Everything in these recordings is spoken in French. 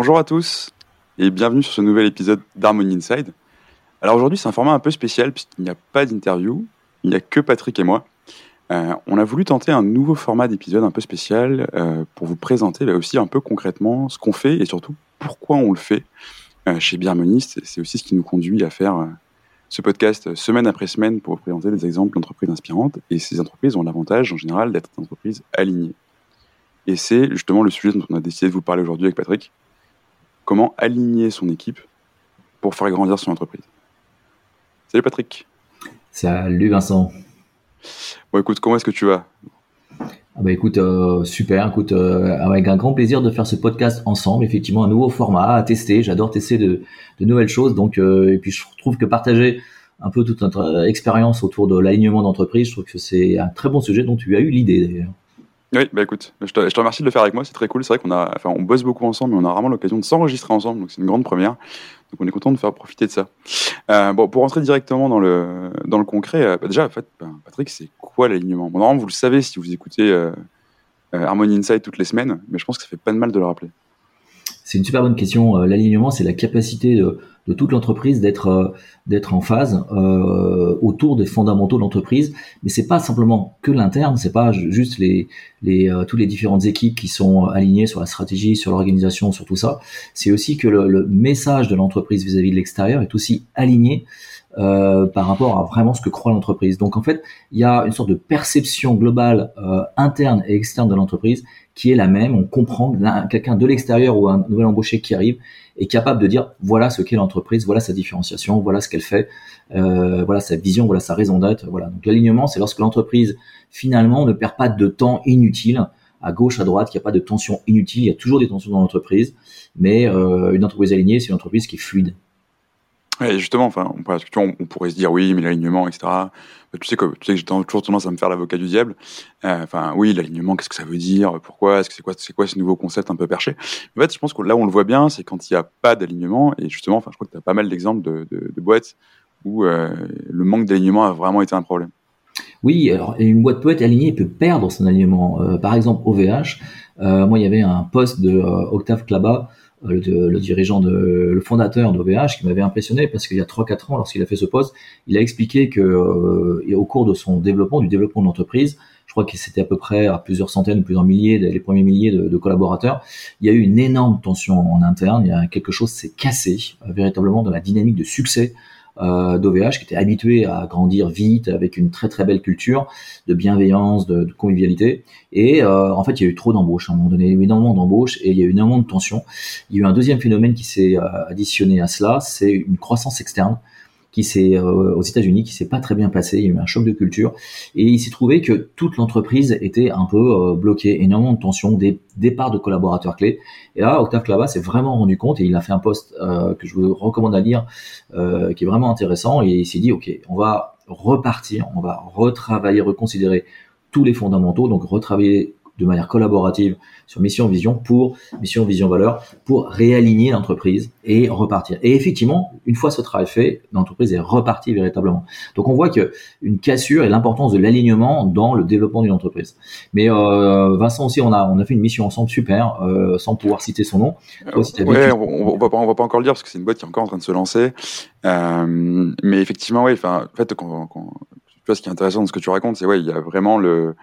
Bonjour à tous et bienvenue sur ce nouvel épisode d'Harmony Inside. Alors aujourd'hui c'est un format un peu spécial puisqu'il n'y a pas d'interview, il n'y a que Patrick et moi. Euh, on a voulu tenter un nouveau format d'épisode un peu spécial euh, pour vous présenter là aussi un peu concrètement ce qu'on fait et surtout pourquoi on le fait euh, chez Biharmoniste. C'est aussi ce qui nous conduit à faire ce podcast semaine après semaine pour vous présenter des exemples d'entreprises inspirantes. Et ces entreprises ont l'avantage en général d'être des entreprises alignées. Et c'est justement le sujet dont on a décidé de vous parler aujourd'hui avec Patrick. Comment aligner son équipe pour faire grandir son entreprise. Salut Patrick. Salut Vincent. Bon écoute, comment est-ce que tu vas? Ah bah écoute, euh, super, écoute, euh, avec un grand plaisir de faire ce podcast ensemble, effectivement un nouveau format à tester, j'adore tester de, de, nouvelles choses, donc euh, et puis je trouve que partager un peu toute notre expérience autour de l'alignement d'entreprise, je trouve que c'est un très bon sujet dont tu as eu l'idée d'ailleurs. Oui, bah écoute, je te, remercie de le faire avec moi, c'est très cool. C'est vrai qu'on a, enfin, on bosse beaucoup ensemble, mais on a vraiment l'occasion de s'enregistrer ensemble, donc c'est une grande première. Donc on est content de faire profiter de ça. Euh, bon, pour rentrer directement dans le dans le concret, euh, bah déjà, en fait, bah, Patrick, c'est quoi l'alignement? Normalement, vous le savez si vous écoutez euh, euh, Harmony Inside toutes les semaines, mais je pense que ça fait pas de mal de le rappeler. C'est une super bonne question. Euh, l'alignement, c'est la capacité de, toute l'entreprise d'être euh, d'être en phase euh, autour des fondamentaux de l'entreprise. Mais c'est pas simplement que l'interne, c'est pas juste les les toutes les différentes équipes qui sont alignées sur la stratégie, sur l'organisation, sur tout ça. C'est aussi que le, message de l'entreprise vis-à-vis de l'extérieur est aussi aligné par rapport à vraiment ce que croit l'entreprise. Donc en fait, il y a une sorte de perception globale interne et externe de l'entreprise qui est la même. On comprend quelqu'un de l'extérieur ou un nouvel embauché qui arrive est capable de dire voilà ce qu'est l'entreprise, voilà sa différenciation, voilà ce qu'elle fait, euh, voilà sa vision, voilà sa raison d'être. Voilà. Donc l'alignement, c'est lorsque l'entreprise finalement ne perd pas de temps inutile à gauche, à droite, qu'il n'y a pas de tension inutile. Il y a toujours des tensions dans l'entreprise, mais euh, une entreprise alignée, c'est une entreprise qui est fluide. Ouais, justement, enfin, on, on, pourrait se dire oui, mais l'alignement, etc. Tu sais que, tu sais que j'ai toujours tendance à me faire l'avocat du diable. Euh, oui, l'alignement, qu'est-ce que ça veut dire? Pourquoi? Est-ce que c'est quoi, c'est quoi ce nouveau concept un peu perché? En fait, je pense que là on le voit bien, c'est quand il n'y a pas d'alignement. Et justement, enfin, je crois que tu as pas mal d'exemples de, boîtes où euh, le manque d'alignement a vraiment été un problème. Oui, alors une boîte peut être alignée et peut perdre son alignement. Euh, par exemple, OVH, moi, il y avait un poste de Octave Klaba euh, le, le, dirigeant, de, le fondateur d'OVH, qui m'avait impressionné parce qu'il y a 3-4 ans, lorsqu'il a fait ce poste, il a expliqué que euh, au cours de son développement, du développement de l'entreprise, je crois que c'était à peu près à plusieurs centaines, plusieurs milliers, les premiers milliers de, collaborateurs, il y a eu une énorme tension en interne, il y a quelque chose s'est cassé euh, véritablement dans la dynamique de succès euh, d'OVH qui était habitué à grandir vite avec une très très belle culture de bienveillance, de, de convivialité. Et euh, en fait, il y a eu trop d'embauches. À un moment donné, il y a eu énormément d'embauches et il y a eu énormément de tensions. Il y a eu un deuxième phénomène qui s'est euh, additionné à cela, c'est une croissance externe qui s'est euh, aux États-Unis qui s'est pas très bien passé. Il y a eu un choc de culture et il s'est trouvé que toute l'entreprise était un peu euh, bloquée, énormément de tensions, des départs de collaborateurs clés. Et là, Octave Clava s'est vraiment rendu compte et il a fait un post euh, que je vous recommande à lire, qui est vraiment intéressant. Et il s'est dit, ok, on va repartir, on va retravailler, reconsidérer tous les fondamentaux, donc retravailler de manière collaborative sur mission vision pour mission vision valeur pour réaligner l'entreprise et repartir. Et effectivement, une fois ce travail fait, l'entreprise est repartie véritablement. Donc on voit que une cassure et l'importance de l'alignement dans le développement d'une entreprise. Mais euh, Vincent aussi, on a on a fait une mission ensemble super, euh, sans pouvoir citer son nom. Toi, si ouais, on, on, va pas on va pas encore le dire parce que c'est une boîte qui est encore en train de se lancer. Euh, mais effectivement, oui. Enfin, en fait, quand, quand, tu vois, ce qui est intéressant dans ce que tu racontes, c'est ouais, il y a vraiment le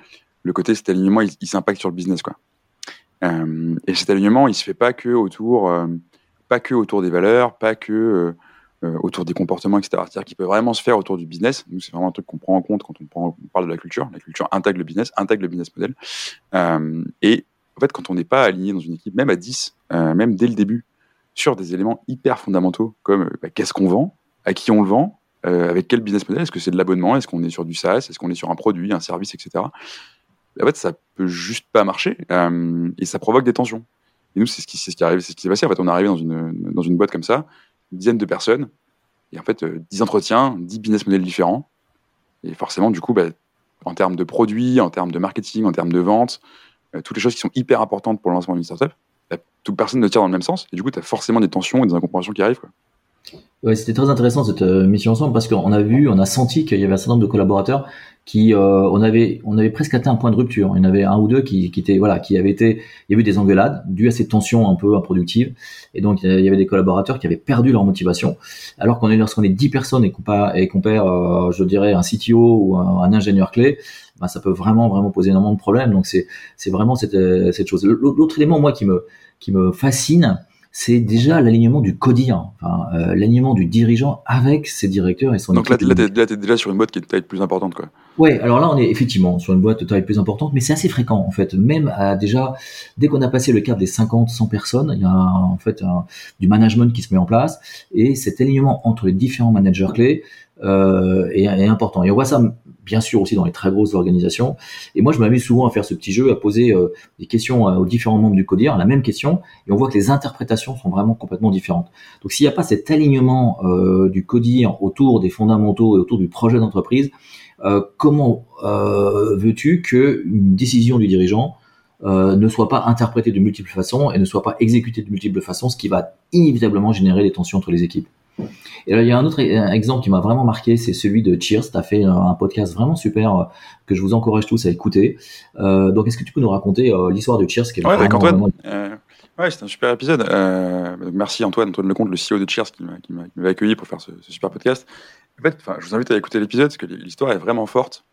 le côté cet alignement, il, il s'impacte sur le business, quoi. Euh, et cet alignement, il se fait pas que autour, euh, pas que autour des valeurs, pas que euh, autour des comportements, etc. C'est-à-dire qu'il peut vraiment se faire autour du business. Nous, c'est vraiment un truc qu'on prend en compte quand on, parle de la culture. La culture intègre le business, intègre le business model. Et en fait, quand on n'est pas aligné dans une équipe, même à 10, euh, même dès le début, sur des éléments hyper fondamentaux comme bah, qu'est-ce qu'on vend, à qui on le vend, avec quel business model, est-ce que c'est de l'abonnement, est-ce qu'on est sur du SaaS, est-ce qu'on est sur un produit, un service, etc en fait, ça peut juste pas marcher euh, et ça provoque des tensions. Et nous, c'est ce qui, c'est ce c'est ce qui s'est passé. En fait, on est arrivé dans une, dans une boîte comme ça, une dizaine de personnes, et en fait, euh, 10 entretiens, 10 business models différents. Et forcément, du coup, bah, en termes de produits, en termes de marketing, en termes de vente, euh, toutes les choses qui sont hyper importantes pour le lancement d'une startup, bah, toute personne ne tire dans le même sens. Et du coup, tu as forcément des tensions et des incompréhensions qui arrivent. Ouais, c'était très intéressant cette mission ensemble parce qu'on a vu, on a senti qu'il y avait un certain nombre de collaborateurs qui euh, on avait on avait presque atteint un point de rupture. Il y en avait un ou deux qui, qui étaient voilà qui avaient été il y avait eu des engueulades dues à ces tensions un peu improductives et donc il y avait des collaborateurs qui avaient perdu leur motivation. Alors qu'on est lorsqu'on est 10 personnes et qu'on et qu'on perd euh, je dirais un CTO ou un, ingénieur clé, bah, ça peut vraiment vraiment poser énormément de problèmes. Donc c'est c'est vraiment cette cette chose. L'autre élément moi qui me qui me fascine c'est déjà l'alignement du codir, enfin, euh, l'alignement du dirigeant avec ses directeurs et son Donc là, là, t'es, déjà sur une boîte qui est de taille plus importante, quoi. Ouais, alors là, on est effectivement sur une boîte de taille plus importante, mais c'est assez fréquent, en fait. Même à déjà, dès qu'on a passé le cap des 50, 100 personnes, il y a en fait du management qui se met en place, et cet alignement entre les différents managers clés euh, est, est important. Et on voit ça bien sûr aussi dans les très grosses organisations. Et moi, je m'amuse souvent à faire ce petit jeu, à poser euh, des questions euh, aux différents membres du CODIR, la même question, et on voit que les interprétations sont vraiment complètement différentes. Donc, s'il n'y a pas cet alignement euh, du CODIR autour des fondamentaux et autour du projet d'entreprise, comment veux-tu qu'une décision du dirigeant ne soit pas interprétée de multiples façons et ne soit pas exécutée de multiples façons, ce qui va inévitablement générer des tensions entre les équipes? Et là, il y a un autre exemple qui m'a vraiment marqué, c'est celui de Cheers. Tu as fait un podcast vraiment super euh, que je vous encourage tous à écouter. Euh, donc, est-ce que tu peux nous raconter euh, l'histoire de Cheers qui est Ouais, avec Antoine. ouais, c'était un super épisode. merci Antoine, Antoine Lecomte, le CEO de Cheers, qui m'a accueilli pour faire ce, super podcast. En fait, je vous invite à écouter l'épisode parce que l'histoire est vraiment forte.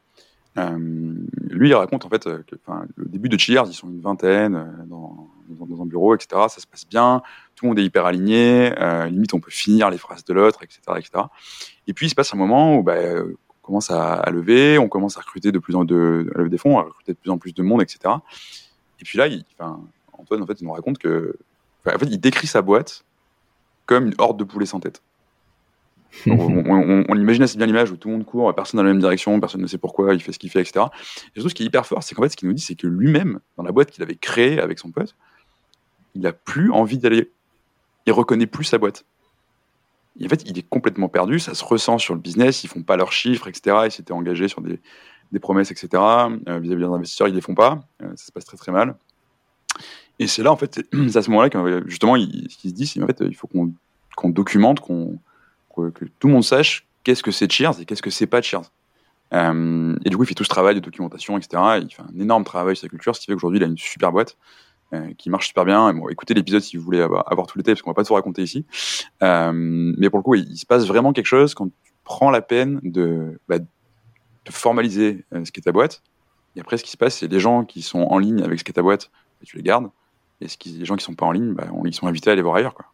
lui, il raconte en fait que, le début de Cheers, ils sont une vingtaine dans, dans, un bureau, etc. Ça se passe bien tout le monde est hyper aligné, euh, limite on peut finir les phrases de l'autre, etc., etc. Et puis il se passe un moment où bah, on commence à, lever, on commence à recruter de plus en de, à lever des fonds, à recruter de plus en plus de monde, etc. Et puis là, il, Antoine en fait il nous raconte que, en fait, il décrit sa boîte comme une horde de poulets sans tête. on, imagine assez bien l'image où tout le monde court, personne dans la même direction, personne ne sait pourquoi, il fait ce qu'il fait, etc. Et surtout, ce qui est hyper fort, c'est qu'en fait, ce qu'il nous dit, c'est que lui-même, dans la boîte qu'il avait créée avec son pote, il n'a plus envie d'aller il reconnaît plus sa boîte. en fait, il est complètement perdu, ça se ressent sur le business, ils font pas leurs chiffres, etc. Ils s'étaient engagés sur des, promesses, etc. Euh, vis-à-vis des investisseurs, ils les font pas, euh, ça se passe très très mal. Et c'est là, en fait, c'est à ce moment-là que justement, ce qu'il se dit, c'est en fait, il faut qu'on documente, qu'on que tout le monde sache qu'est-ce que c'est Cheers et qu'est-ce que c'est pas Cheers. Euh, et du coup, il fait tout ce travail de documentation, etc. il fait un énorme travail sur sa culture, ce qui fait qu'aujourd'hui, il a une super boîte. Euh, qui marche super bien. écoutez l'épisode si vous voulez avoir, tout l'été, parce qu'on va pas tout raconter ici. Euh, mais pour le coup, il, se passe vraiment quelque chose quand tu prends la peine de, bah, formaliser euh, ce qu'est ta boîte. Et après, ce qui se passe, c'est les gens qui sont en ligne avec ce qu'est ta boîte, bah, tu les gardes. Et ce qui, les gens qui sont pas en ligne, bah, ils sont invités à aller voir ailleurs. Quoi.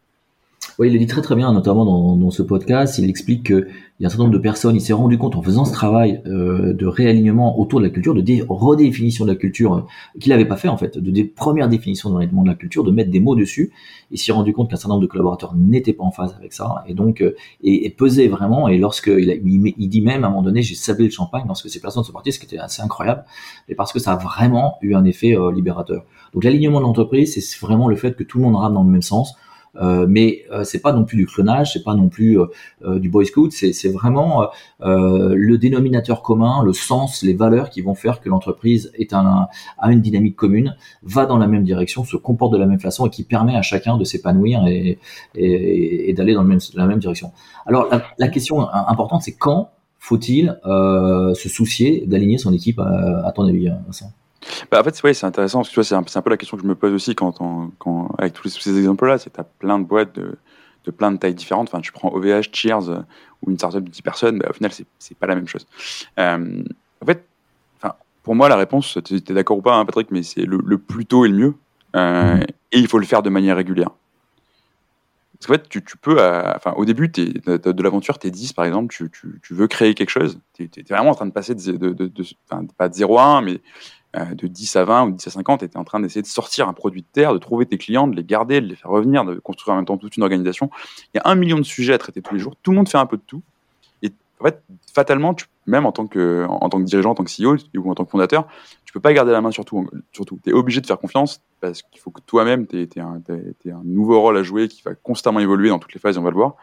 Oui, il le dit très très bien, notamment dans, dans ce podcast. Il explique qu'il y a un certain nombre de personnes, il s'est rendu compte en faisant ce travail euh, de réalignement autour de la culture, de redéfinition de la culture, euh, qu'il n'avait pas fait en fait, de des premières définitions de réalignement de la culture, de mettre des mots dessus. Il s'est rendu compte qu'un certain nombre de collaborateurs n'étaient pas en phase avec ça, et donc euh, et, pesait vraiment. Et lorsque il, a, il, dit même à un moment donné, j'ai sablé le champagne lorsque ces personnes sont parties, ce qui était assez incroyable, et parce que ça a vraiment eu un effet euh, libérateur. Donc l'alignement de l'entreprise, c'est vraiment le fait que tout le monde rame dans le même sens mais euh, c'est pas non plus du clonage, c'est pas non plus euh, du boy scout, c'est vraiment le dénominateur commun, le sens, les valeurs qui vont faire que l'entreprise est un, a une dynamique commune, va dans la même direction, se comporte de la même façon et qui permet à chacun de s'épanouir et, et, et d'aller dans, dans, la même direction. Alors la, la question importante, c'est quand faut-il se soucier d'aligner son équipe à, à ton avis, Vincent? Bah, en fait, c'est intéressant parce que c'est un, un, peu la question que je me pose aussi quand, avec tous, ces exemples-là. C'est tu as plein de boîtes de, de, plein de tailles différentes. Enfin, tu prends OVH, Cheers euh, ou une startup de 10 personnes, bah, au final, c'est pas la même chose. Euh, en fait, pour moi, la réponse, tu es, d'accord ou pas, hein, Patrick, mais c'est le, plus tôt et le mieux. Euh, et il faut le faire de manière régulière. Parce qu'en fait, tu, tu peux, enfin, au début es, de, l'aventure, tu es 10 par exemple, tu, tu, tu, veux créer quelque chose, tu es, vraiment en train de passer de, de, de, pas de 0 à 1, mais de 10 à 20 ou 10 à 50, tu étais en train d'essayer de sortir un produit de terre, de trouver tes clients, de les garder, de les faire revenir, de construire en même temps toute une organisation. Il y a un million de sujets à traiter tous les jours. Tout le monde fait un peu de tout. Et en fait, fatalement, même en tant, que, en tant que dirigeant, en tant que CEO ou en tant que fondateur, tu peux pas garder la main sur tout. Surtout, tu es obligé de faire confiance parce qu'il faut que toi-même, tu aies, un, nouveau rôle à jouer qui va constamment évoluer dans toutes les phases, on va le voir.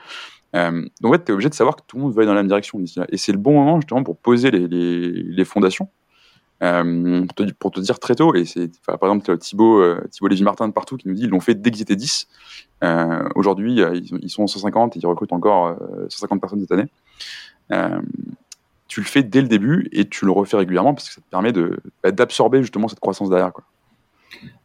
Euh, donc, en fait, tu es obligé de savoir que tout le monde va aller dans la même direction Et c'est le bon moment, justement, pour poser les fondations pour te, pour, te, dire très tôt, et c'est par exemple Thibaut, Thibaut Lévy-Martin de partout qui nous dit ils l'ont fait dès qu'ils étaient 10. Aujourd'hui, ils, ils, sont 150 et ils recrutent encore 150 personnes cette année tu le fais dès le début et tu le refais régulièrement parce que ça te permet bah, d'absorber justement cette croissance derrière. Quoi.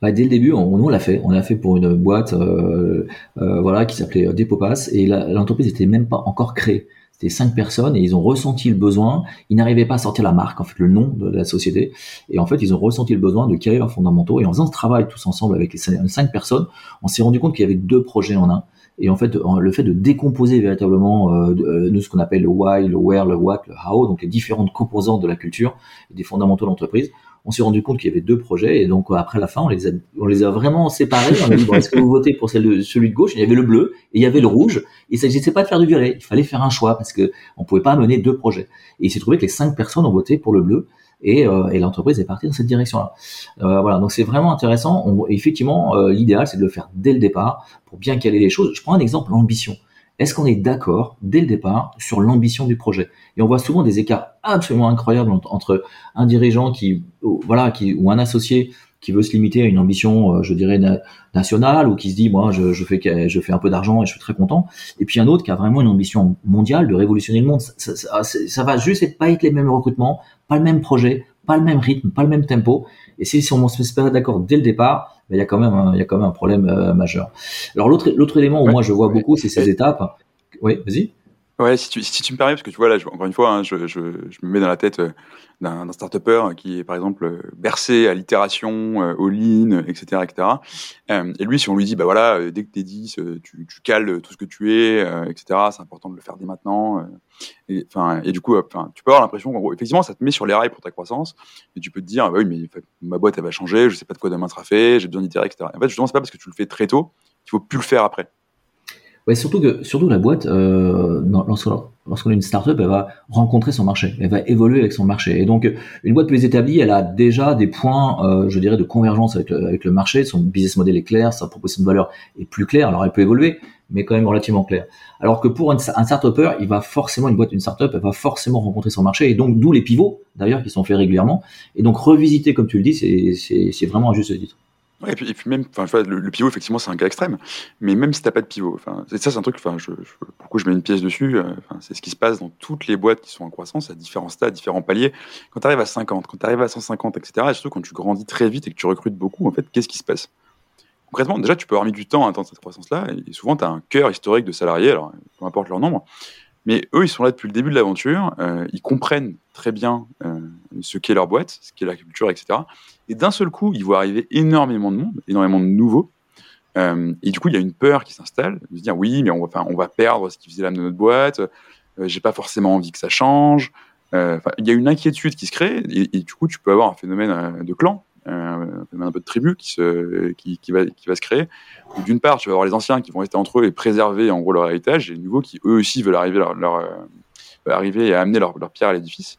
Dès le début, on, on l'a fait. On l'a fait pour une boîte euh, euh, voilà, qui s'appelait euh, Depopass et l'entreprise n'était même pas encore créée. Cinq personnes et ils ont ressenti le besoin. Ils n'arrivaient pas à sortir la marque, en fait, le nom de la société. Et en fait, ils ont ressenti le besoin de créer leurs fondamentaux. Et en faisant ce travail tous ensemble avec les cinq personnes, on s'est rendu compte qu'il y avait deux projets en un. Et en fait, le fait de décomposer véritablement euh, euh, nous ce qu'on appelle le why, le where, le what, le how, donc les différentes composantes de la culture et des fondamentaux de l'entreprise, on s'est rendu compte qu'il y avait deux projets et donc après la fin, on les a, on les a vraiment séparés. On a dit est-ce que vous votez pour celle de, celui de gauche? Il y avait le bleu et il y avait le rouge. Il s'agissait pas de faire du violet, il fallait faire un choix parce que on pouvait pas mener deux projets. Et il s'est trouvé que les cinq personnes ont voté pour le bleu et, euh, et l'entreprise est partie dans cette direction-là. Euh, voilà, donc c'est vraiment intéressant. On, effectivement, euh, l'idéal c'est de le faire dès le départ pour bien caler les choses. Je prends un exemple, l'ambition. Est-ce qu'on est, d'accord dès le départ sur l'ambition du projet? Et on voit souvent des écarts absolument incroyables entre un dirigeant qui, voilà, qui ou un associé qui veut se limiter à une ambition, euh, je dirais, nationale, ou qui se dit, moi, je, fais, je fais un peu d'argent et je suis très content. Et puis un autre qui a vraiment une ambition mondiale de révolutionner le monde. Ça, va juste pas être les mêmes recrutements, pas le même projet, pas le même rythme, pas le même tempo. Et si, on se met d'accord dès le départ, ben, il y a quand même un, il y a quand même un problème euh, majeur. Alors l'autre l'autre élément où moi je vois beaucoup, c'est ces étapes. Oui, vas-y. Ouais, si tu, me permets, parce que tu vois, là, encore une fois, hein, je, me mets dans la tête euh, d'un start-upper qui est, par exemple, euh, bercé à l'itération, au lean, etc., etc. Et lui, si on lui dit, bah voilà, euh, dès que t'es 10, tu, cales tout ce que tu es, etc., c'est important de le faire dès maintenant. et, du coup, tu peux avoir l'impression qu'en gros, effectivement, ça te met sur les rails pour ta croissance, et tu peux te dire, bah oui, mais ma boîte, elle va changer, je sais pas de quoi demain sera fait, j'ai besoin d'itérer, etc. en fait, justement, c'est pas parce que tu le fais très tôt qu'il faut plus le faire après. Surtout que surtout la boîte, euh, lorsqu'on est une startup, elle va rencontrer son marché, elle va évoluer avec son marché. Et donc, une boîte plus établie, elle a déjà des points, euh, je dirais, de convergence avec le, avec le marché. Son business model est clair, sa proposition de valeur est plus claire. Alors, elle peut évoluer, mais quand même relativement claire. Alors que pour un, un startupper, il va forcément une boîte, une startup, elle va forcément rencontrer son marché. Et donc, d'où les pivots, d'ailleurs, qui sont faits régulièrement. Et donc, revisiter, comme tu le dis, c'est vraiment un juste titre. Et, puis, et même, le, le, pivot, effectivement, c'est un cas extrême. Mais même si t'as pas de pivot, enfin, ça, c'est un truc, je, je, pourquoi je mets une pièce dessus, euh, c'est ce qui se passe dans toutes les boîtes qui sont en croissance, à différents stades, différents paliers. Quand tu arrives à 50, quand tu arrives à 150, etc., et surtout quand tu grandis très vite et que tu recrutes beaucoup, en fait, qu'est-ce qui se passe? Concrètement, déjà, tu peux avoir mis du temps à atteindre cette croissance-là, et souvent, tu as un cœur historique de salariés, alors, peu importe leur nombre, mais eux, ils sont là depuis le début de l'aventure, euh, ils comprennent très bien euh, ce qu'est leur boîte, ce qu'est la culture, etc. Et d'un seul coup, ils voient arriver énormément de monde, énormément de nouveaux. Euh, et du coup, il y a une peur qui s'installe, de se dire oui, mais on va, perdre ce qui faisait l'âme de notre boîte, j'ai pas forcément envie que ça change. Il y a une inquiétude qui se crée, et, et, du coup, tu peux avoir un phénomène de clan, euh, un peu de tribu qui, va, se créer. D'une part, tu vas avoir les anciens qui vont rester entre eux et préserver en gros leur héritage, et les nouveaux qui eux aussi veulent arriver, leur, et amener leur, pierre à l'édifice.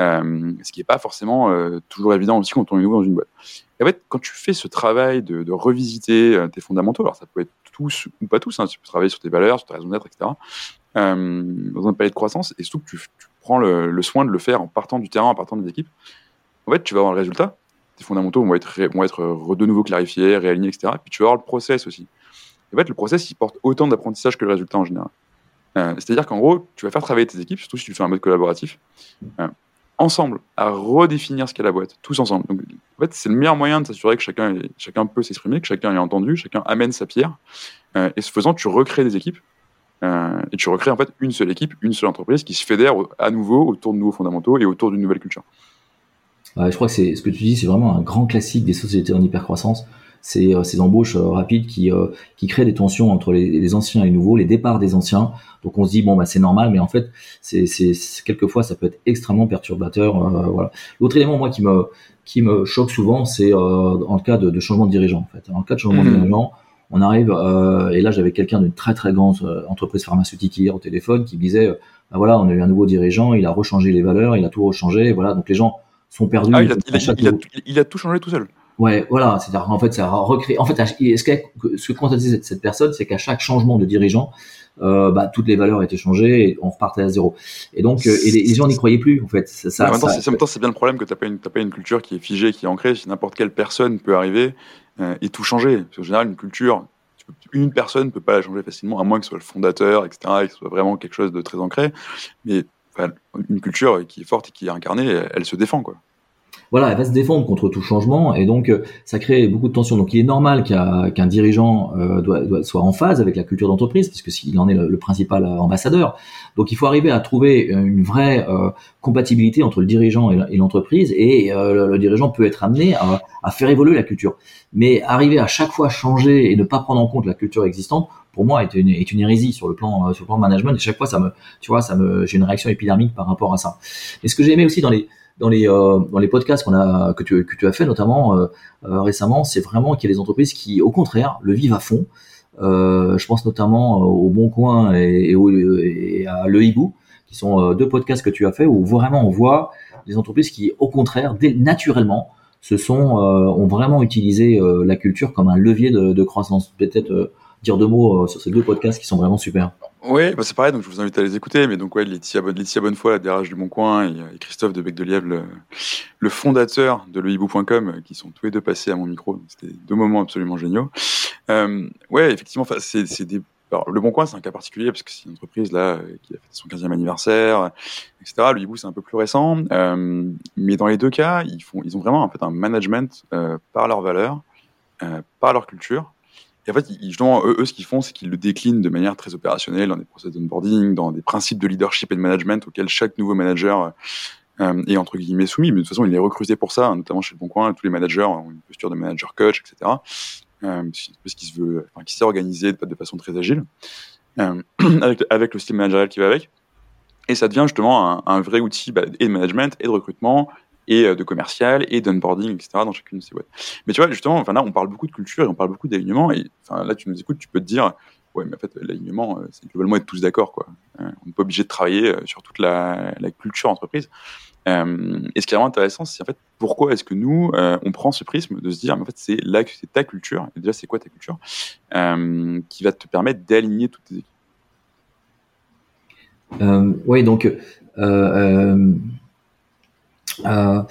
Euh, ce qui n'est pas forcément euh, toujours évident aussi quand on est nouveau dans une boîte. Et en fait, quand tu fais ce travail de, revisiter euh, tes fondamentaux, alors ça peut être tous ou pas tous, hein, tu peux travailler sur tes valeurs, sur ta raison d'être, etc., euh, dans un palier de croissance, et surtout que tu, tu prends le, le, soin de le faire en partant du terrain, en partant des équipes, en fait, tu vas avoir le résultat, tes fondamentaux vont être, vont être de nouveau clarifiés, réalignés, etc., puis tu vas avoir le process aussi. En fait, le process, il porte autant d'apprentissage que le résultat en général. Euh, C'est-à-dire qu'en gros, tu vas faire travailler tes équipes, surtout si tu fais un mode collaboratif, euh, ensemble à redéfinir ce qu'est la boîte, tous ensemble. En fait, c'est le meilleur moyen de s'assurer que chacun, chacun peut s'exprimer, que chacun est entendu, chacun amène sa pierre. Euh, et ce faisant, tu recrées des équipes. Euh, et tu recrées en fait une seule équipe, une seule entreprise qui se fédère à nouveau autour de nouveaux fondamentaux et autour d'une nouvelle culture. Ouais, je crois que c'est ce que tu dis, c'est vraiment un grand classique des sociétés en hypercroissance ces, euh, ces embauches euh, rapides qui, euh, qui créent des tensions entre les, les, anciens et les nouveaux, les départs des anciens. Donc on se dit bon bah c'est normal, mais en fait c'est, c'est quelquefois ça peut être extrêmement perturbateur. voilà. L'autre élément moi qui me qui me choque souvent, c'est en le cas de, de, changement de dirigeant. En fait, en cas de changement mmh. de dirigeant, on arrive euh, et là j'avais quelqu'un d'une très très grande entreprise pharmaceutique hier au téléphone qui me disait bah voilà on a eu un nouveau dirigeant, il a rechangé les valeurs, il a tout rechangé, voilà donc les gens sont perdus. Ah, il, a, il, a, il, a, il, a, tout changé tout seul. Ouais, voilà, c'est-à-dire en fait, ça recrée. En fait, ce que constate cette personne, c'est qu'à chaque changement de dirigeant, euh, bah, toutes les valeurs étaient changées et on repartait à zéro. Et donc, euh, et les, gens n'y croyaient plus, en fait. Ça, en même temps, c'est bien le problème que tu n'as pas, une, pas une culture qui est figée, qui est ancrée. Si n'importe quelle personne peut arriver euh, et tout changer. Parce qu'en général, une culture, une personne ne peut pas la changer facilement, à moins que ce soit le fondateur, etc., et que ce soit vraiment quelque chose de très ancré. Mais une culture qui est forte et qui est incarnée, elle, se défend, quoi voilà, elle va se défendre contre tout changement et donc euh, ça crée beaucoup de tensions. Donc il est normal qu'un dirigeant euh, soit en phase avec la culture d'entreprise parce que s'il en est le, principal euh, ambassadeur. Donc il faut arriver à trouver une vraie compatibilité entre le dirigeant et l'entreprise et le, dirigeant peut être amené à, faire évoluer la culture. Mais arriver à chaque fois changer et ne pas prendre en compte la culture existante, pour moi est une, hérésie sur le plan sur le plan management et chaque fois ça me tu vois ça me j'ai une réaction épidermique par rapport à ça. Et ce que j'ai aimé aussi dans les dans les euh, dans les podcasts qu'on a que tu que tu as fait notamment euh, euh, récemment, c'est vraiment qu'il y a des entreprises qui au contraire le vivent à fond. je pense notamment au Bon Coin et, et, à Le Hibou, qui sont deux podcasts que tu as fait où vraiment on voit des entreprises qui au contraire naturellement se sont ont vraiment utilisé la culture comme un levier de, de croissance. Peut-être dire deux mots sur ces deux podcasts qui sont vraiment super. Oui, bah c'est pareil, donc je vous invite à les écouter. Mais donc, ouais, Laetitia, Bonnefoy, la DRH du Bon Coin, et, Christophe de Bec le, fondateur de lehibou.com, qui sont tous les deux passés à mon micro. C'était deux moments absolument géniaux. Euh, ouais, effectivement, c'est des. Le Bon Coin, c'est un cas particulier parce que c'est une entreprise là qui a fait son 15e anniversaire, etc. Le hibou, c'est un peu plus récent. Euh, mais dans les deux cas, ils, font, ils ont vraiment en fait, un management euh, par leurs valeurs, euh, par leur culture et en fait, justement, eux, ce qu'ils font, c'est qu'ils le déclinent de manière très opérationnelle dans des process d'onboarding, dans des principes de leadership et de management auxquels chaque nouveau manager euh, est entre guillemets soumis. Mais de toute façon, il est recruté pour ça, hein, notamment chez le Bon Coin. Tous les managers ont une posture de manager coach, etc. Euh, parce qu'il se veut, qui s'est organisé de, façon très agile, euh, avec, le style managérial qui va avec. Et ça devient justement un, un vrai outil bah, et de management et de recrutement et euh, de commercial et d'onboarding, etc. dans chacune de ces boîtes. Mais tu vois, justement, enfin là, on parle beaucoup de culture et on parle beaucoup d'alignement. Et là, tu nous écoutes, tu peux te dire, ouais, mais en fait, l'alignement, euh, c'est globalement être tous d'accord, quoi. Euh, on n'est pas obligé de travailler sur toute la, culture entreprise. Et ce qui est vraiment intéressant, c'est en fait pourquoi est-ce que nous, on prend ce prisme de se dire, mais en fait, c'est là que c'est ta culture. Et déjà, c'est quoi ta culture qui va te permettre d'aligner toutes tes équipes? oui, donc euh,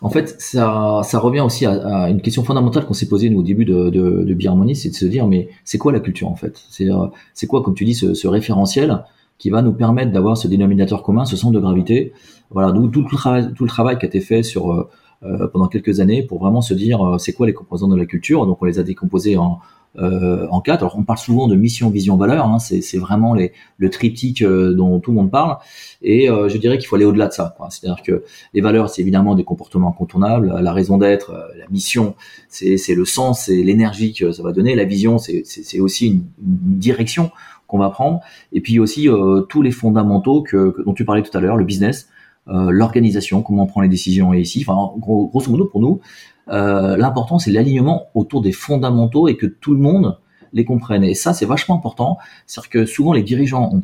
en fait, ça, ça revient aussi à, une question fondamentale qu'on s'est posée nous au début de, de, de c'est de se dire mais c'est quoi la culture en fait? C'est euh, c'est quoi, comme tu dis, ce, ce, référentiel qui va nous permettre d'avoir ce dénominateur commun, ce centre de gravité? Voilà, tout, tout, le travail, tout le travail qui a été fait sur euh, euh pendant quelques années pour vraiment se dire c'est quoi les composants de la culture? Donc on les a décomposés en, euh, en quatre. Alors on parle souvent de mission, vision, valeur. Hein, c'est vraiment les, le triptyque euh, dont tout le monde parle. Et euh, je dirais qu'il faut aller au-delà de ça. C'est-à-dire que les valeurs, c'est évidemment des comportements incontournables. La raison d'être, la mission, c'est le sens, c'est l'énergie que ça va donner. La vision, c'est aussi une, direction qu'on va prendre. Et puis aussi tous les fondamentaux que, dont tu parlais tout à l'heure, le business. l'organisation, comment on prend les décisions et ici, enfin grosso modo pour nous, euh, l'important c'est l'alignement autour des fondamentaux et que tout le monde les comprenne. Et ça, c'est vachement important. C'est-à-dire que souvent les dirigeants ont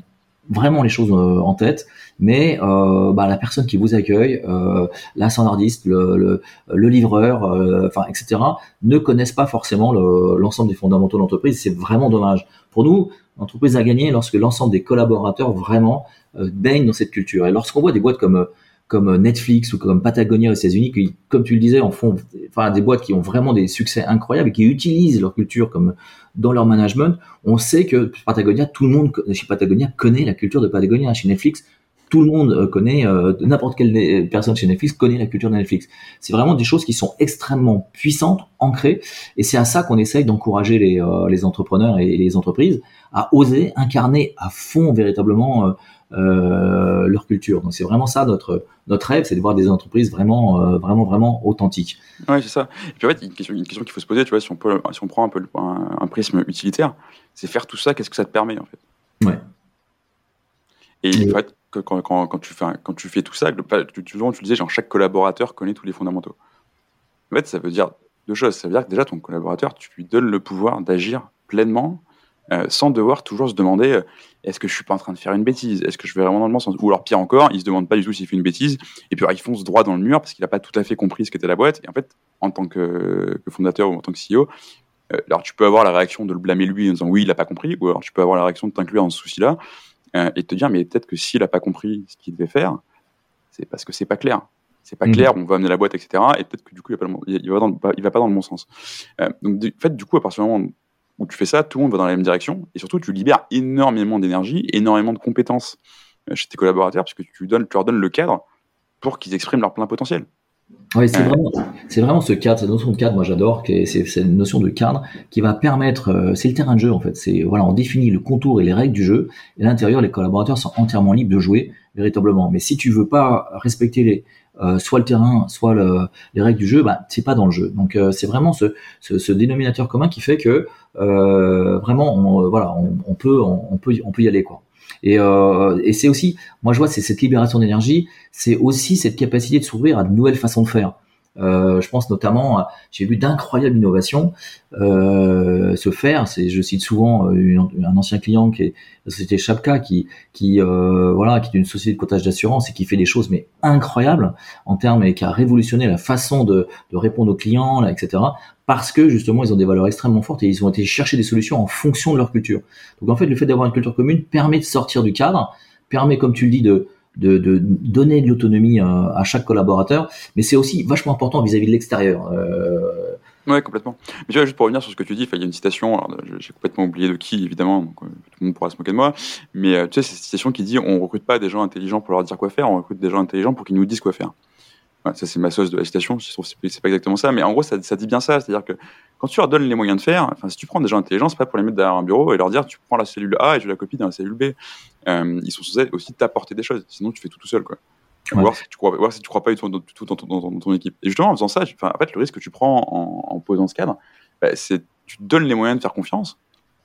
vraiment les choses euh, en tête, mais euh, bah, la personne qui vous accueille, euh, la standardiste, le, le, le livreur, euh, enfin etc., ne connaissent pas forcément l'ensemble des fondamentaux de l'entreprise. C'est vraiment dommage. Pour nous, l'entreprise a gagné lorsque l'ensemble des collaborateurs vraiment baignent dans cette culture. Et lorsqu'on voit des boîtes comme comme Netflix ou comme Patagonia aux États-Unis, qui, comme tu le disais, en font, enfin, des boîtes qui ont vraiment des succès incroyables et qui utilisent leur culture comme dans leur management. On sait que Patagonia, tout le monde chez Patagonia connaît la culture de Patagonia. Chez Netflix, tout le monde euh, connaît, euh, n'importe quelle personne chez Netflix connaît la culture de Netflix. C'est vraiment des choses qui sont extrêmement puissantes, ancrées, et c'est à ça qu'on essaye d'encourager les, euh, entrepreneurs et les entreprises à oser incarner à fond véritablement euh, leur culture. Donc c'est vraiment ça notre notre rêve, c'est de voir des entreprises vraiment euh, vraiment vraiment authentiques. Oui, c'est ça. Et puis en fait, une question, une question qu'il faut se poser, tu vois, si on peut, si on prend un peu un, prisme utilitaire, c'est faire tout ça, qu'est-ce que ça te permet en fait? Ouais. Et en fait, quand, quand, quand, tu fais quand tu fais tout ça, tu, tu, tu disais, genre chaque collaborateur connaît tous les fondamentaux. En fait, ça veut dire deux choses. Ça veut dire que déjà ton collaborateur, tu lui donnes le pouvoir d'agir pleinement euh, sans devoir toujours se demander euh, est-ce que je suis pas en train de faire une bêtise? Est-ce que je vais vraiment dans le bon sens? Ou alors pire encore, il se demande pas du tout s'il fait une bêtise et puis alors, il fonce droit dans le mur parce qu'il a pas tout à fait compris ce qu'était la boîte. Et en fait, en tant que, fondateur ou en tant que CEO, alors tu peux avoir la réaction de le blâmer lui en disant oui, il a pas compris, ou alors tu peux avoir la réaction de t'inclure dans ce souci-là et te dire mais peut-être que s'il a pas compris ce qu'il devait faire, c'est parce que c'est pas clair c'est pas mmh. clair, on va amener la boîte, etc. Et peut-être que du coup, il va pas, il va, dans, il va pas dans le bon sens. donc, en fait, du coup, à partir du moment où tu fais ça, tout le monde va dans la même direction, et surtout, tu libères énormément d'énergie, énormément de compétences chez tes collaborateurs, parce que tu, donnes, tu leur donnes le cadre pour qu'ils expriment leur plein potentiel. Oui, c'est vraiment, c'est vraiment ce cadre, cette notion de cadre, moi j'adore, c'est cette notion de cadre qui va permettre, euh, c'est le terrain de jeu en fait, c'est voilà, on définit le contour et les règles du jeu, et à l'intérieur les collaborateurs sont entièrement libres de jouer véritablement. Mais si tu veux pas respecter les, euh, soit le terrain, soit le, les règles du jeu, bah c'est pas dans le jeu. Donc euh, c'est vraiment ce, ce, ce, dénominateur commun qui fait que vraiment, on, voilà, on, on peut, on, on, peut, on peut y aller quoi. Et, euh, et c'est aussi, moi je vois, c'est cette libération d'énergie, c'est aussi cette capacité de s'ouvrir à de nouvelles façons de faire. Euh, je pense notamment, j'ai vu d'incroyables innovations euh, se faire. C'est, je cite souvent euh, un ancien client qui est la société Chapka, qui, qui voilà, qui est une société de cotage d'assurance et qui fait des choses mais incroyables en termes et qui a révolutionné la façon de, de répondre aux clients, là, etc. Parce que justement, ils ont des valeurs extrêmement fortes et ils ont été chercher des solutions en fonction de leur culture. Donc en fait, le fait d'avoir une culture commune permet de sortir du cadre, permet, comme tu le dis, de de, donner de l'autonomie à, chaque collaborateur, mais c'est aussi vachement important vis-à-vis de l'extérieur. Euh... Ouais, complètement. Mais tu vois, juste pour revenir sur ce que tu dis, il y a une citation, j'ai complètement oublié de qui, évidemment, euh, tout le monde pourra se moquer de moi, mais euh, tu sais, c'est cette citation qui dit on recrute pas des gens intelligents pour leur dire quoi faire, on recrute des gens intelligents pour qu'ils nous disent quoi faire. Ouais, ça, c'est ma sauce de la citation. Je trouve que c'est pas exactement ça, mais en gros, ça, ça dit bien ça. C'est-à-dire que quand tu leur donnes les moyens de faire, enfin, si tu prends des gens intelligents, c'est pas pour les mettre derrière un bureau et leur dire tu prends la cellule A et tu la copies dans la cellule B. Euh, ils sont censés aussi t'apporter des choses. Sinon, tu fais tout tout seul, quoi. Ouais. Voir si tu crois, voir si tu crois pas du tout dans, tout dans, dans, ton équipe. Et justement, en faisant ça, en fait, le risque que tu prends en, en posant ce cadre, bah, c'est tu te donnes les moyens de faire confiance.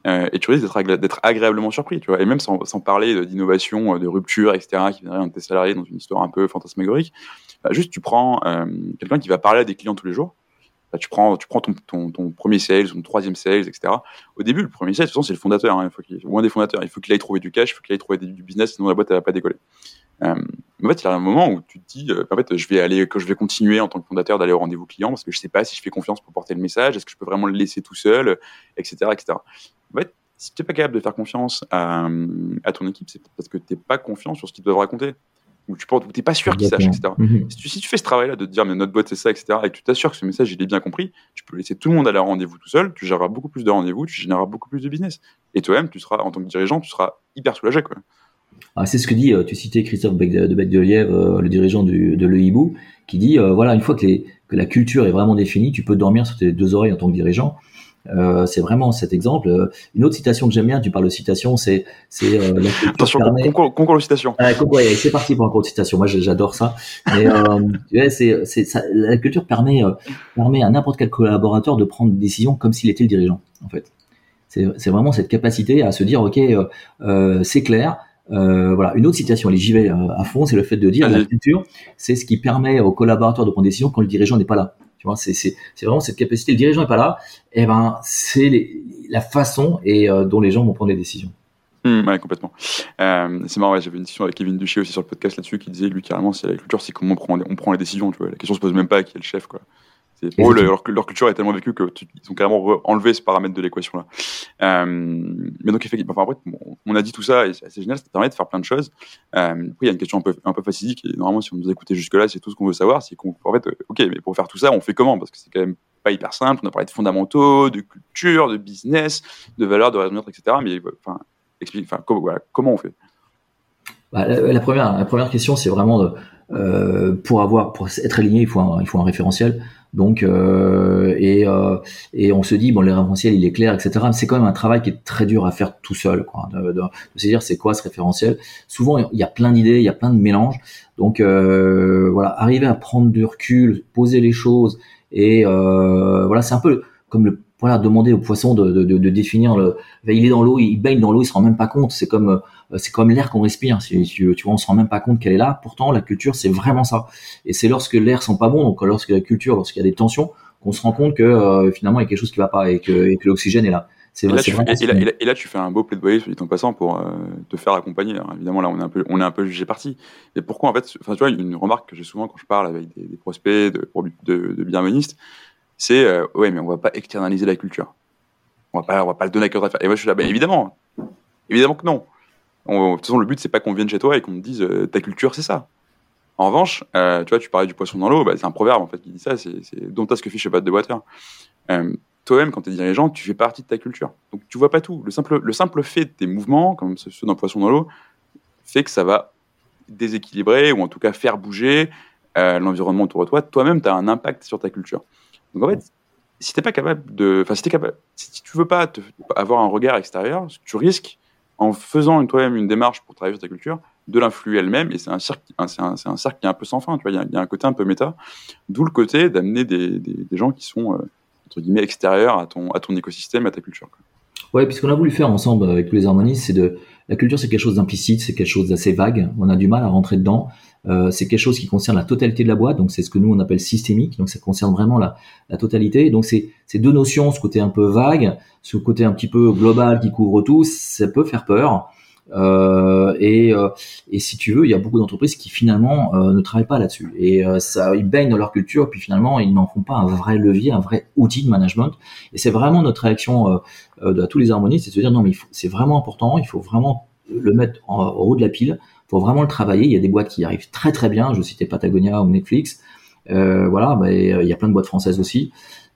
Euh, et tu risques d'être agréablement surpris, tu vois. Et même sans, parler d'innovation, de rupture, etc., qui viendrait de tes salariés dans une histoire un peu fantasmagorique, bah, juste tu prends euh, quelqu'un qui va parler à des clients tous les jours. Bah, tu prends, tu prends ton, premier sales, ton troisième sales, etc. Au début, le premier sales, de toute façon, c'est le fondateur, hein, il faut ou un des fondateurs. Il faut qu'il aille trouver du cash, il faut qu'il aille trouver du business, sinon la boîte elle va pas décoller. Euh, en fait, il y a un moment où tu te dis, euh, en fait, je vais aller, que je vais continuer en tant que fondateur d'aller au rendez-vous client parce que je sais pas si je fais confiance pour porter le message, est-ce que je peux vraiment le laisser tout seul, etc., etc. En fait, si tu n'es pas capable de faire confiance à, à ton équipe, c'est parce que tu n'es pas confiant sur ce qu'ils doivent raconter où tu n'es pas sûr qu'ils sachent, etc. Mhm. si, tu, si, tu, fais ce travail-là de te dire, mais notre boîte c'est ça, etc., et que tu t'assures que ce message il est bien compris, tu peux laisser tout le monde aller à rendez-vous tout seul, tu géreras beaucoup plus de rendez-vous, tu généreras beaucoup plus de business. Et toi-même, tu seras, en tant que dirigeant, tu seras hyper soulagé. Quoi. Ah, c'est ce que dit, euh, tu citais Christophe de Bec de Lièvre, euh, le dirigeant du, de l'EIBU, qui dit, euh, voilà, une fois que, les, que la culture est vraiment définie, tu peux dormir sur tes deux oreilles en tant que dirigeant. Euh, c'est vraiment cet exemple. Euh, une autre citation que j'aime bien, tu parles de citation, c'est c'est euh, attention permet... concours, concours de citation. Ah, c'est parti pour un concours de citation. Moi, j'adore ça. Mais euh, c'est c'est la culture permet permet à n'importe quel collaborateur de prendre des décisions comme s'il était le dirigeant. En fait, c'est vraiment cette capacité à se dire ok, c'est clair. voilà, une autre citation, allez, j'y vais à fond, c'est le fait de dire la culture, c'est ce qui permet aux collaborateurs de prendre des décisions quand le dirigeant n'est pas là c'est vraiment cette capacité. Le dirigeant n'est pas là. Et eh ben, c'est la façon et euh, dont les gens vont prendre des décisions. Mmh, complètement. Euh, c'est marrant, j'avais une discussion avec Kevin Duchier aussi sur le podcast là-dessus qui disait, lui, carrément, c'est la culture, c'est comment on prend, on prend les décisions. Tu vois. La question se pose même pas à qui est le chef. Quoi. Pour eux, leur, leur, culture est tellement vécue qu'ils ont carrément enlevé ce paramètre de l'équation-là. Euh, mais donc, effectivement, enfin, après, bon, on a dit tout ça et c'est génial, ça permet de faire plein de choses. Euh, après, il y a une question un peu, un peu fastidique et normalement, si on nous a écouté jusque-là, c'est tout ce qu'on veut savoir. C'est qu'en fait, euh, ok, mais pour faire tout ça, on fait comment? Parce que c'est quand même pas hyper simple. On a parlé de fondamentaux, de culture, de business, de valeurs, de raison etc. Mais enfin, explique, enfin, comment, voilà, comment on fait? Bah, la, la, première, la première question, c'est vraiment de, euh, pour avoir, pour être aligné, il faut un, il faut un référentiel. Donc euh, et, euh, et on se dit bon le référentiel il est clair etc. C'est quand même un travail qui est très dur à faire tout seul quoi. De, de, de se dire c'est quoi ce référentiel? Souvent il y a plein d'idées, il y a plein de mélanges. Donc euh, voilà arriver à prendre du recul, poser les choses et euh, voilà c'est un peu comme le voilà demander au poisson de, de, de, définir le il est dans l'eau il baigne dans l'eau il se rend même pas compte c'est comme euh, c'est comme l'air qu'on respire. Si, tu, vois, on se rend même pas compte qu'elle est là. Pourtant, la culture, c'est vraiment ça. Et c'est lorsque l'air sent pas bon, donc lorsque la culture, lorsqu'il y a des tensions, qu'on se rend compte que euh, finalement il y a quelque chose qui va pas et que, et que l'oxygène est là. Et là, tu fais, et, là, et, là, tu fais un beau plaidoyer, dit en passant, pour euh, te faire accompagner. Alors, évidemment, là, on est un peu, on est un peu jugé parti. Et pourquoi, en fait, enfin, tu vois, une remarque que j'ai souvent quand je parle avec des, des prospects de, de, de bienvenistes, c'est, euh, ouais, mais on va pas externaliser la culture. On va pas, on va pas le donner à cœur d'affaires. Et moi, je suis là, ben évidemment, évidemment que non. de toute façon, le but, c'est pas qu'on vienne chez toi et qu'on te dise euh, ta culture, c'est ça. En revanche, euh, tu vois, tu parlais du poisson dans l'eau, bah, c'est un proverbe en fait qui dit ça, c'est dont ce que fiche pas de water. Toi-même, quand tu es dirigeant, tu fais partie de ta culture. Donc tu vois pas tout. Le simple, le simple fait de tes mouvements, comme ceux d'un poisson dans l'eau, fait que ça va déséquilibrer ou en tout cas faire bouger l'environnement autour de toi. Toi-même, tu as un impact sur ta culture. Donc en fait, si t'es pas capable de, enfin si t'es capable, si tu veux pas avoir un regard extérieur, tu risques en faisant toi-même une démarche pour travailler sur ta culture, de l'influer elle-même, et c'est un, cercle, c'est un, cercle qui est un peu sans fin, tu vois, il y, a un côté un peu méta, d'où le côté d'amener des, gens qui sont, euh, entre guillemets, extérieurs à ton, écosystème, à ta culture. Ouais, puisqu'on a voulu faire ensemble avec tous les harmonistes, c'est de, la culture c'est quelque chose d'implicite, c'est quelque chose d'assez vague, on a du mal à rentrer dedans, euh, c'est quelque chose qui concerne la totalité de la boîte, donc c'est ce que nous on appelle systémique, donc ça concerne vraiment la, la totalité, donc c'est ces deux notions, ce côté un peu vague, ce côté un petit peu global qui couvre tout, ça peut faire peur, et, euh, et, si tu veux, il y a beaucoup d'entreprises qui finalement euh, ne travaillent pas là-dessus. Et euh, ça, ils baignent dans leur culture, puis finalement, ils n'en font pas un vrai levier, un vrai outil de management. Et c'est vraiment notre réaction à tous les harmonistes, c'est de se dire non, mais c'est vraiment important, il faut vraiment le mettre en, haut de la pile, il faut vraiment le travailler. Il y a des boîtes qui arrivent très très bien, je citais Patagonia ou Netflix. voilà, bah, il y a plein de boîtes françaises aussi.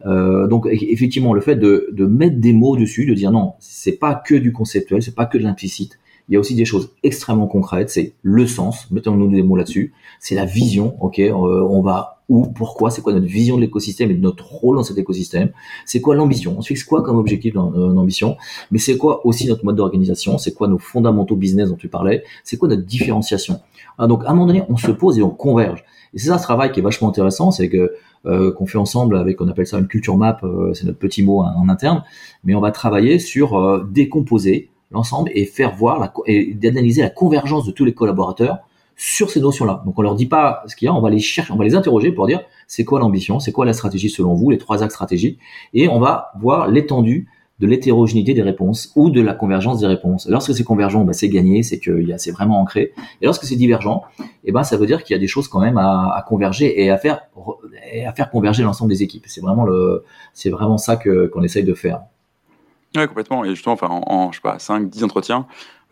Euh, donc effectivement, le fait de, de, mettre des mots dessus, de dire non, c'est pas que du conceptuel, c'est pas que de l'implicite, il y a aussi des choses extrêmement concrètes, c'est le sens, mettons-nous des mots là-dessus, c'est la vision, ok, euh, on va où, pourquoi, c'est quoi notre vision de l'écosystème et de notre rôle dans cet écosystème, c'est quoi l'ambition, on se fixe quoi comme objectif dans euh, mais c'est quoi aussi notre mode d'organisation, c'est quoi nos fondamentaux business dont tu parlais, c'est quoi notre différenciation. Ah, donc à un moment donné, on se pose et on converge. Et c'est ça ce travail qui est vachement intéressant, c'est que euh, qu'on fait ensemble avec, on appelle ça une culture map, c'est notre petit mot en, en, interne, mais on va travailler sur décomposer l'ensemble et faire voir la, et d'analyser la convergence de tous les collaborateurs sur ces notions-là. Donc on leur dit pas ce qu'il y a, on va les chercher, on va les interroger pour dire c'est quoi l'ambition, c'est quoi la stratégie selon vous, les trois axes stratégiques, et on va voir l'étendue de l'hétérogénéité des réponses ou de la convergence des réponses. Lorsque c'est convergent, bah, c'est gagné, c'est que c'est vraiment ancré. Et lorsque c'est divergent, eh ben ça veut dire qu'il y a des choses quand même à, converger et à faire à faire converger l'ensemble des équipes. C'est vraiment le c'est vraiment ça que qu'on essaye de faire. Ouais, complètement. Et justement, enfin, en, je sais pas, 5, 10 entretiens,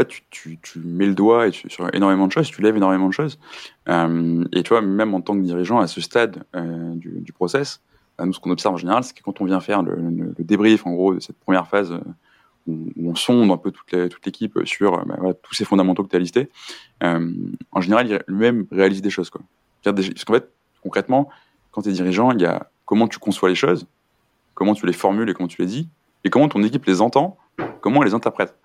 tu, tu, tu, mets le doigt et tu, sur énormément de choses, tu lèves énormément de choses. Euh, et tu vois, même en tant que dirigeant, à ce stade euh, du, du, process, bah, nous, ce qu'on observe en général, c'est que quand on vient faire le, débrief, en gros, de cette première phase euh, où, on sonde un peu toute, l'équipe sur bah, tous ces fondamentaux que tu as listés, en général, lui-même réalise des choses. Quoi. Parce qu'en fait, concrètement, quand tu es dirigeant, il y a comment tu conçois les choses, comment tu les formules et comment tu les dis, et comment ton équipe les entend, comment elle les interprète?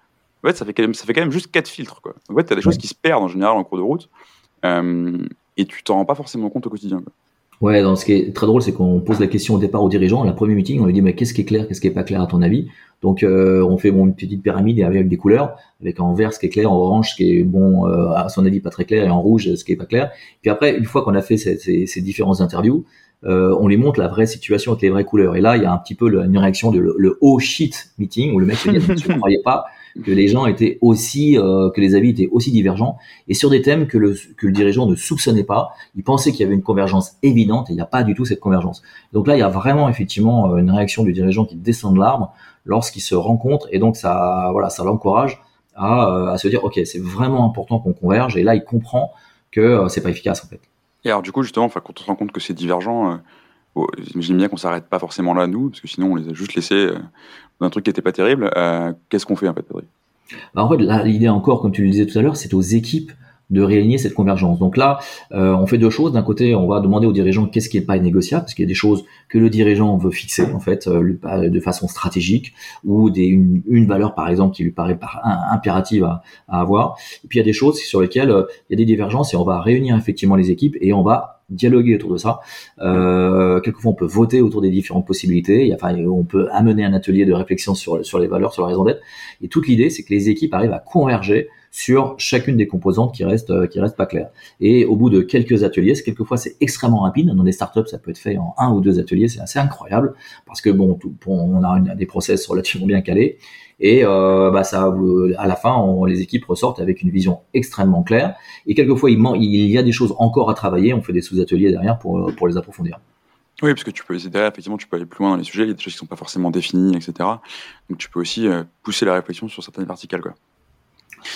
En fait, ça fait quand même, ça fait quand même juste quatre filtres. Quoi. En fait, tu as des choses qui se perdent en général en cours de route euh, et tu t'en rends pas forcément compte au quotidien. Quoi. Ouais, donc ce qui est très drôle, c'est qu'on pose la question au départ au dirigeant, la première meeting, on lui dit mais qu'est-ce qui est clair, qu'est-ce qui est pas clair à ton avis? Donc euh, on fait bon, une petite pyramide avec des couleurs, avec en vert ce qui est clair, en orange ce qui est bon euh, à son avis pas très clair et en rouge ce qui est pas clair. Puis après, une fois qu'on a fait ces, ces, ces différentes interviews, euh, on lui montre la vraie situation avec les vraies couleurs. Et là, il y a un petit peu le, une réaction de le, le, oh shit meeting où le mec se dit je ne croyais pas que les gens étaient aussi euh, que les avis étaient aussi divergents et sur des thèmes que le que le dirigeant ne soupçonnait pas. Il pensait qu'il y avait une convergence évidente et il n'y a pas du tout cette convergence. Donc là, il y a vraiment effectivement euh, une réaction du dirigeant qui descend de l'arbre lorsqu'il se rencontre et donc ça voilà ça l'encourage à, euh, à se dire ok c'est vraiment important qu'on converge et là il comprend que c'est pas efficace en fait. Et alors, du coup, justement, quand on se rend compte que c'est divergent, euh, j'imagine bien qu'on s'arrête pas forcément là, nous, parce que sinon, on les a juste laissés euh, dans un truc qui était pas terrible. Euh, Qu'est-ce qu'on fait, en fait, Pedri bah, En fait, l'idée encore, comme tu le disais tout à l'heure, c'est aux équipes de réaligner cette convergence. Donc là, euh, on fait deux choses. D'un côté, on va demander aux dirigeants qu'est-ce qui est pas négociable, parce qu'il y a des choses que le dirigeant veut fixer en fait euh, de façon stratégique, ou des, une, une, valeur par exemple qui lui paraît par, impérative à, à, avoir. Et puis il y a des choses sur lesquelles euh, il y a des divergences et on va réunir effectivement les équipes et on va dialoguer autour de ça. Euh, quelquefois, on peut voter autour des différentes possibilités. Il enfin, on peut amener un atelier de réflexion sur, sur les valeurs, sur la raison d'être. Et toute l'idée, c'est que les équipes arrivent à converger sur chacune des composantes qui restent euh, qui restent pas claires. Et au bout de quelques ateliers, quelquefois c'est extrêmement rapide. Dans des startups, ça peut être fait en un ou deux ateliers, c'est assez incroyable parce que bon, on a des process relativement bien calés et euh, bah ça, à la fin, les équipes ressortent avec une vision extrêmement claire. Et quelquefois, il, y a des choses encore à travailler. On fait des sous-ateliers derrière pour pour les approfondir. Oui, parce que tu peux effectivement, tu peux aller plus loin dans les sujets, il y a des choses qui sont pas forcément définies, etc. Donc tu peux aussi pousser la réflexion sur certaines verticales, quoi.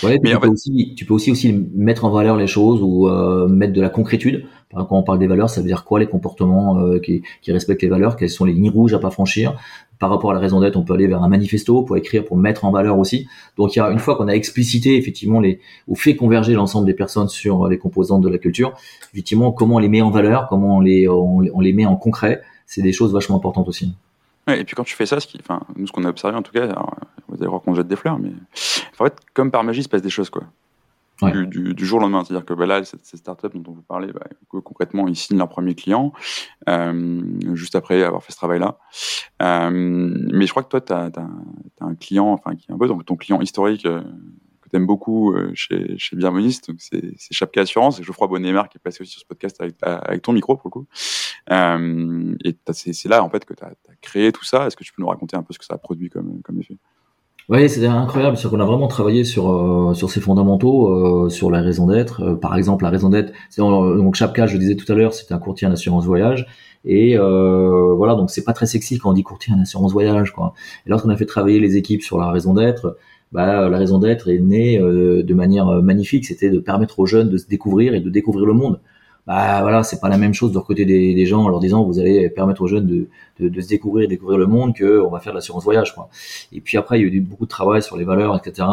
Ouais, mais tu, peux aussi, tu peux aussi aussi mettre en valeur les choses ou euh, mettre de la concrétude. Quand on parle des valeurs, ça veut dire quoi les comportements euh, qui, qui, respectent les valeurs? Quelles sont les lignes rouges à pas franchir? Par rapport à la raison d'être, on peut aller vers un manifesto pour écrire, pour mettre en valeur aussi. Donc, il y a une fois qu'on a explicité effectivement les ou fait converger l'ensemble des personnes sur les composantes de la culture, effectivement, comment on les met en valeur, comment on les on, on les met en concret, c'est des choses vachement importantes aussi. Ouais, et puis quand tu fais ça, ce qui, enfin, nous, ce qu'on a observé en tout cas, alors, vous allez voir qu'on jette des fleurs, mais en fait, comme par magie, il se passe des choses, quoi. Du, du, jour au lendemain. C'est-à-dire que bah, là, cette, cette startup dont on vous parlait, bah, concrètement, ils signent leur premier client euh, juste après avoir fait ce travail-là. Euh, mais je crois que toi, tu as, un client, enfin, qui est un peu donc, ton client historique, euh, que tu beaucoup euh, chez, chez donc c'est Chapka Assurance, et Geoffroy Bonnemar qui est passé aussi sur ce podcast avec, ton micro pour le coup. Euh, et c'est là en fait que tu as, créé tout ça. Est-ce que tu peux nous raconter un peu ce que ça a produit comme, effet? Oui, c'est incroyable, c'est qu'on a vraiment travaillé sur euh, sur ces fondamentaux, euh, sur la raison d'être. Par exemple, la raison d'être. Donc Chapka, je le disais tout à l'heure, c'est un courtier en assurance voyage. Et voilà, donc c'est pas très sexy quand on dit courtier en assurance voyage, quoi. Et lorsqu'on a fait travailler les équipes sur la raison d'être, bah, la raison d'être est née euh, de manière euh, magnifique. C'était de permettre aux jeunes de se découvrir et de découvrir le monde. Bah voilà, c'est pas la même chose de recruter des, des, gens en leur disant vous allez permettre aux jeunes de, de, de se découvrir et découvrir le monde que on va faire de l'assurance voyage quoi. Et puis après il y a eu beaucoup de travail sur les valeurs etc.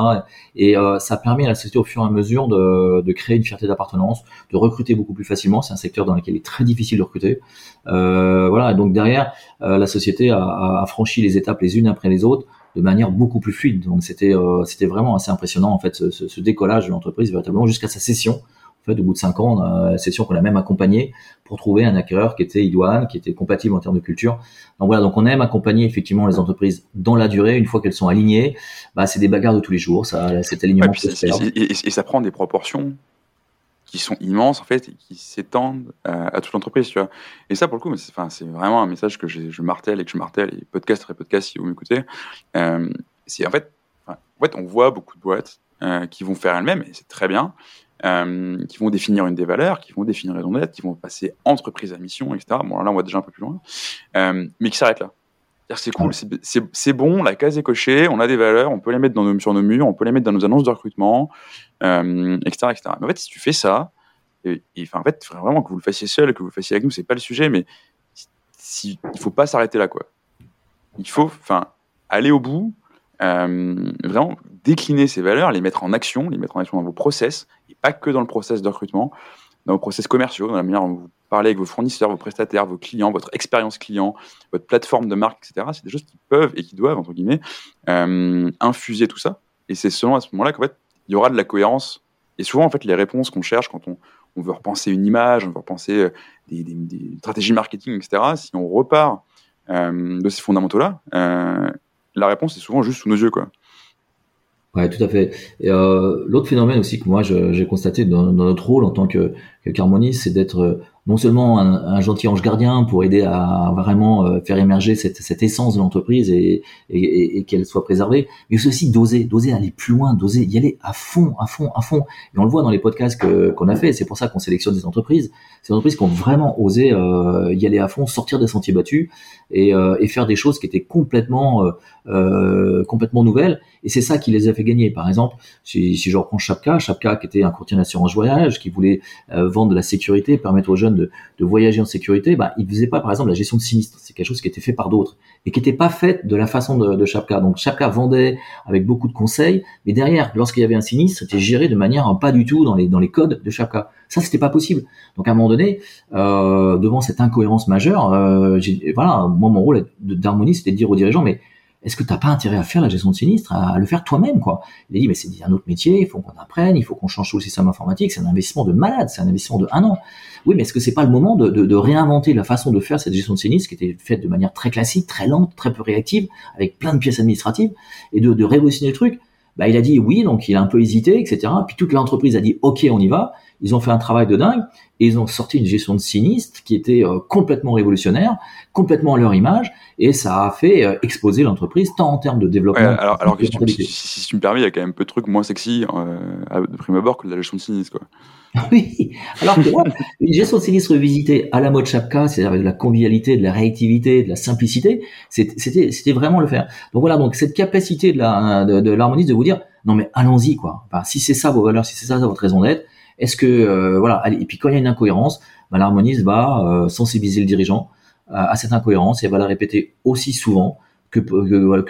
Et euh, ça a permis à la société au fur et à mesure de, de créer une fierté d'appartenance, de recruter beaucoup plus facilement. C'est un secteur dans lequel il est très difficile de recruter. Euh, voilà. Et donc derrière la société a, a franchi les étapes les unes après les autres de manière beaucoup plus fluide. Donc c'était euh, c'était vraiment assez impressionnant en fait ce, ce, décollage de l'entreprise véritablement jusqu'à sa session. En fait, au bout de cinq ans, on a session qu'on a même accompagnée pour trouver un acquéreur qui était idoine, qui était compatible en termes de culture. Donc voilà, donc on aime accompagner effectivement les entreprises dans la durée. Une fois qu'elles sont alignées, bah, c'est des bagarres de tous les jours. Ça, cet alignement. et, et, ça prend des proportions qui sont immenses en fait et qui s'étendent euh, à, toute l'entreprise, tu vois. Et ça, pour le coup, c'est, c'est vraiment un message que je martèle et que je martèle, et podcast après podcast, si vous m'écoutez. Euh, c'est en fait, en fait, on voit beaucoup de boîtes euh, qui vont faire elles-mêmes, et c'est très bien, qui vont définir une des valeurs, qui vont définir une raison d'être, qui vont passer entreprise à mission, etc. Bon, là, on va déjà un peu plus loin, mais qui s'arrêtent là. C'est cool, c'est bon, la case est cochée, on a des valeurs, on peut les mettre dans nos, sur nos murs, on peut les mettre dans nos annonces de recrutement, euh, etc., etc. Mais en fait, si tu fais ça, et, enfin, en fait, vraiment que vous le fassiez seul, que vous le fassiez avec nous, c'est pas le sujet, mais si, il faut pas s'arrêter là, quoi. Il faut, enfin, aller au bout, euh, vraiment décliner ces valeurs, les mettre en action, les mettre en action dans vos process, et pas que dans le process de recrutement, dans vos process commerciaux, dans la manière dont vous parlez avec vos fournisseurs, vos prestataires, vos clients, votre expérience client, votre plateforme de marque, etc. C'est des choses qui peuvent et qui doivent, entre guillemets, euh, infuser tout ça. Et c'est seulement à ce moment-là qu'en fait, il y aura de la cohérence. Et souvent, en fait, les réponses qu'on cherche quand on, veut repenser une image, on veut repenser euh, des, stratégies marketing, etc., si on repart euh, de ces fondamentaux-là, la réponse est souvent juste sous nos yeux, quoi. Ouais, tout à fait. Euh, l'autre phénomène aussi que moi j'ai constaté dans, notre rôle en tant que, que c'est d'être non seulement un, gentil ange gardien pour aider à vraiment euh, faire émerger cette, cette essence de l'entreprise et, et, et qu'elle soit préservée, mais aussi d'oser, d'oser aller plus loin, d'oser y aller à fond, à fond, à fond. Et on le voit dans les podcasts qu'on a fait. C'est pour ça qu'on sélectionne des entreprises, ces entreprises qui ont vraiment osé euh, y aller à fond, sortir des sentiers battus et, euh, et faire des choses qui étaient complètement, complètement nouvelles. Et c'est ça qui les a fait gagner. Par exemple, si, si je reprends Chapka, Chapka qui était un courtier d'assurance voyage, qui voulait vendre de la sécurité, permettre aux jeunes de, voyager en sécurité, bah, il faisait pas, par exemple, la gestion de sinistres. C'est quelque chose qui était fait par d'autres et qui n'était pas fait de la façon de, de Chapka. Donc Chapka vendait avec beaucoup de conseils, mais derrière, lorsqu'il y avait un sinistre, c'était géré de manière pas du tout dans les dans les codes de Chapka. Ça, c'était pas possible. Donc à un moment donné, euh, devant cette incohérence majeure, euh, voilà, moi mon rôle d'harmonie, c'était de dire aux dirigeants, mais est-ce que t'as pas intérêt à faire la gestion de sinistre, à, le faire toi-même, quoi? Il a dit, mais c'est un autre métier, il faut qu'on apprenne, il faut qu'on change tout le système informatique, c'est un investissement de malade, c'est un investissement de un an. Oui, mais est-ce que c'est pas le moment de, de, de, réinventer la façon de faire cette gestion de sinistre qui était faite de manière très classique, très lente, très peu réactive, avec plein de pièces administratives, et de, de révolutionner le truc? Bah, il a dit oui, donc il a un peu hésité, etc. Puis toute l'entreprise a dit ok, on y va. Ils ont fait un travail de dingue et ils ont sorti une gestion de sinistre qui était euh, complètement révolutionnaire, complètement à leur image, et ça a fait euh, exploser l'entreprise tant en termes de développement. alors, alors que si, si, tu me permets, il y a quand même peu de trucs moins sexy euh, de prime abord que la gestion de sinistre. Quoi. Oui, alors que une gestion de sinistre revisitée à la mode Chapka, c'est-à-dire avec de la convivialité, de la réactivité, de la simplicité, c'était c'était vraiment le faire. Donc voilà, donc cette capacité de la de, de l'harmonie de vous dire non mais allons-y quoi. Enfin, si c'est ça vos valeurs, si c'est ça votre raison d'être, est-ce que euh, voilà Et puis quand il y a une incohérence, bah, l'harmoniste va euh, sensibiliser le dirigeant à, cette incohérence et va la répéter aussi souvent que,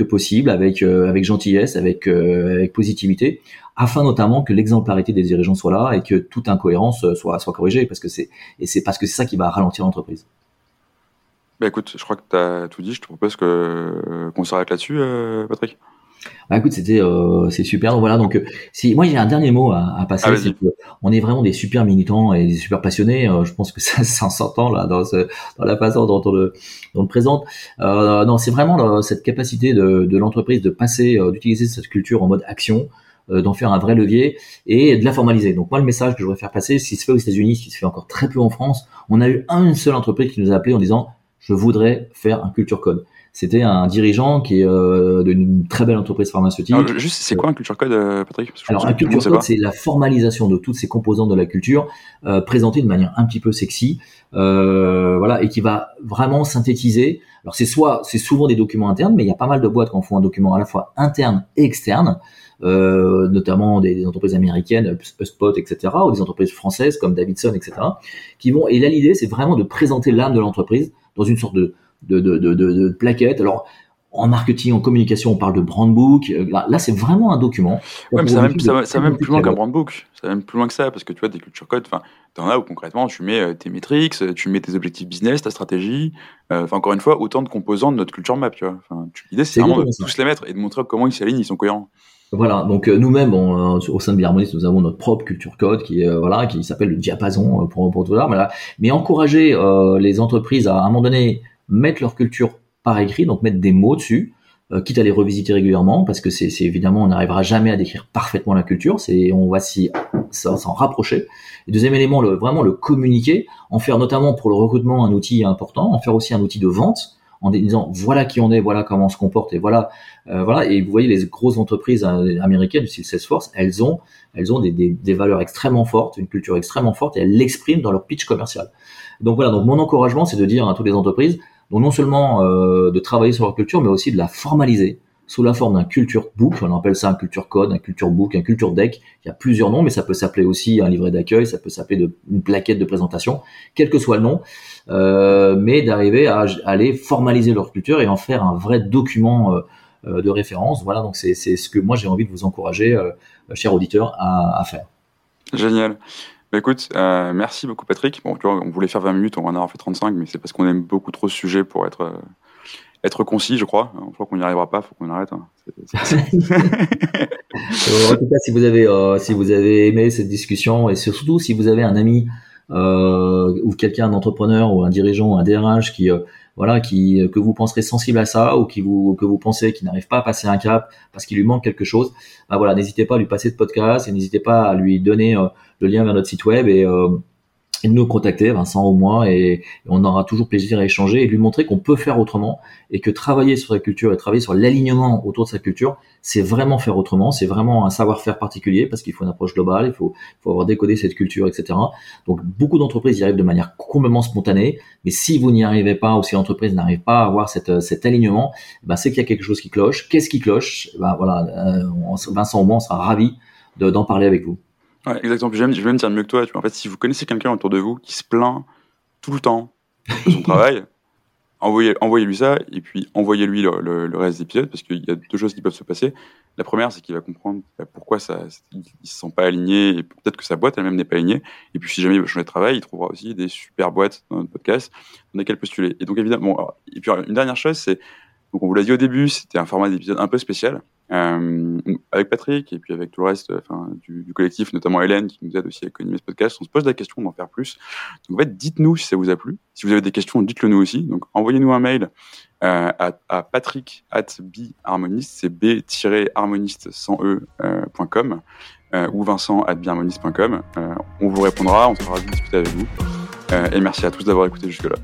possible, avec euh, avec gentillesse, avec avec positivité, afin notamment que l'exemplarité des dirigeants soit là et que toute incohérence soit soit corrigée, parce que c'est et c'est parce que c'est ça qui va ralentir l'entreprise. Bah écoute, je crois que tu as tout dit. Je te propose que qu'on s'arrête là-dessus, Patrick. Bah écoute, c'était euh, c'est super. Donc voilà, donc euh, si moi j'ai un dernier mot à, à passer, ah, c'est que on est vraiment des super militants et des super passionnés. Euh, je pense que ça, ça s'entend là dans, ce, dans la façon dont on le, dont on le présente. Euh, non, c'est vraiment cette capacité de, de l'entreprise de passer, d'utiliser cette culture en mode action, d'en faire un vrai levier et de la formaliser. Donc moi le message que je voudrais faire passer, ce qui se fait aux États-Unis, ce qui se fait encore très peu en France, on a eu une seule entreprise qui nous a appelé en disant je voudrais faire un culture code c'était un dirigeant qui est euh, d'une très belle entreprise pharmaceutique. juste, c'est quoi un culture code, euh, Patrick? Alors, un culture code, c'est la formalisation de toutes ces composantes de la culture, euh, présentée de manière un petit peu sexy, euh, voilà, et qui va vraiment synthétiser. Alors, c'est soit, c'est souvent des documents internes, mais il y a pas mal de boîtes qui en font un document à la fois interne et externe. Euh, notamment des, des, entreprises américaines, Spot, etc., ou des entreprises françaises comme Davidson, etc., qui vont. Et là, l'idée, c'est vraiment de présenter l'âme de l'entreprise dans une sorte de de, de, de, de, plaquettes. Alors, en marketing, en communication, on parle de brand book. Euh, là, c'est vraiment un document. Ouais, mais ça, même, ça, même plus loin qu'un brand book. Ça va même plus loin que ça, parce que tu vois, des culture codes, enfin, en as où concrètement, tu mets euh, tes métriques, tu mets tes objectifs business, ta stratégie. Euh, enfin, encore une fois, autant de composants de notre culture map, tu vois. L'idée, c'est vraiment de tous les mettre et de montrer comment ils s'alignent, ils sont cohérents. Voilà, donc nous-mêmes, au sein de Biharmonis, nous avons notre propre culture code qui est voilà, qui s'appelle le diapason pour pour tout ça. Mais, mais encourager les entreprises à, à un moment donné mettre leur culture par écrit, donc mettre des mots dessus, euh, quitte à les revisiter régulièrement, parce que c'est évidemment, on n'arrivera jamais à décrire parfaitement la culture, c'est on va s'en rapprocher. Deuxième élément, le, vraiment le communiquer, en faire notamment pour le recrutement un outil important, en faire aussi un outil de vente, en disant voilà qui on est, voilà comment on se comporte, et voilà, euh, voilà. Et vous voyez les grosses entreprises euh, américaines du style Salesforce, elles ont, elles ont des, des, des valeurs extrêmement fortes, une culture extrêmement forte, et elles l'expriment dans leur pitch commercial. Donc voilà, donc mon encouragement, c'est de dire à toutes les entreprises, donc non seulement euh, de travailler sur leur culture, mais aussi de la formaliser sous la forme d'un culture book, on appelle ça un culture code, un culture book, un culture deck. Il y a plusieurs noms, mais ça peut s'appeler aussi un livret d'accueil, ça peut s'appeler une plaquette de présentation, quel que soit le nom, euh, mais d'arriver à, aller formaliser leur culture et en faire un vrai document euh, de référence. Voilà, donc c'est ce que moi j'ai envie de vous encourager, chers auditeurs, à faire. Génial. Bah, écoute, euh, merci beaucoup Patrick. Bon, tu vois, on voulait faire 20 minutes, on en a fait 35, mais c'est parce qu'on aime beaucoup trop ce sujet pour être, euh, être concis, je crois. Je crois qu'on n'y arrivera pas, faut qu'on arrête. Hein. en tout cas, si vous avez, euh, si vous avez aimé cette discussion et surtout si vous avez un ami ou quelqu'un, un entrepreneur ou un dirigeant ou un DRH qui voilà, qui que vous penserez sensible à ça ou qui vous que vous pensez qu'il n'arrive pas à passer un cap parce qu'il lui manque quelque chose, bah voilà, n'hésitez pas à lui passer ce podcast et n'hésitez pas à lui donner euh, le lien vers notre site web et de nous contacter, Vincent au moins, et, on aura toujours plaisir à échanger et lui montrer qu'on peut faire autrement et que travailler sur sa culture et travailler sur l'alignement autour de sa culture, c'est vraiment faire autrement, c'est vraiment un savoir-faire particulier parce qu'il faut une approche globale, il faut, faut avoir décodé cette culture, etc. Donc beaucoup d'entreprises y arrivent de manière complètement spontanée, mais si vous n'y arrivez pas ou si l'entreprise n'arrive pas à avoir cette, cet alignement, ben c'est qu'il y a quelque chose qui cloche. Qu'est-ce qui cloche? Ben voilà, euh, Vincent au moins sera ravi d'en parler avec vous. Ouais, exactement. je vais même dire mieux que toi. Tu vois, en fait, si vous connaissez quelqu'un autour de vous qui se plaint tout le temps de son travail, envoyez, envoyez-lui ça et puis envoyez-lui le, le, reste des épisodes parce qu'il y a deux choses qui peuvent se passer. La première, c'est qu'il va comprendre pourquoi ça, il, se sent pas aligné et peut-être que sa boîte elle-même n'est pas alignée. Et puis, si jamais il veut changer de travail, il trouvera aussi des super boîtes dans notre podcast dans lesquelles postuler. Et donc, évidemment, et puis une dernière chose, c'est donc on vous l'a dit au début, c'était un format d'épisode un peu spécial. Euh, avec Patrick et puis avec tout le reste euh, du, collectif, notamment Hélène qui nous aide aussi à animer ce podcast, on se pose la question d'en faire plus. Donc en fait, dites-nous si ça vous a plu. Si vous avez des questions, dites-le nous aussi. Donc envoyez-nous un mail euh, à, patrick at biharmoniste, c'est b-harmoniste sans e.com euh, ou vincent at biharmoniste.com. on vous répondra, on sera ravis de discuter avec vous. et merci à tous d'avoir écouté jusque-là.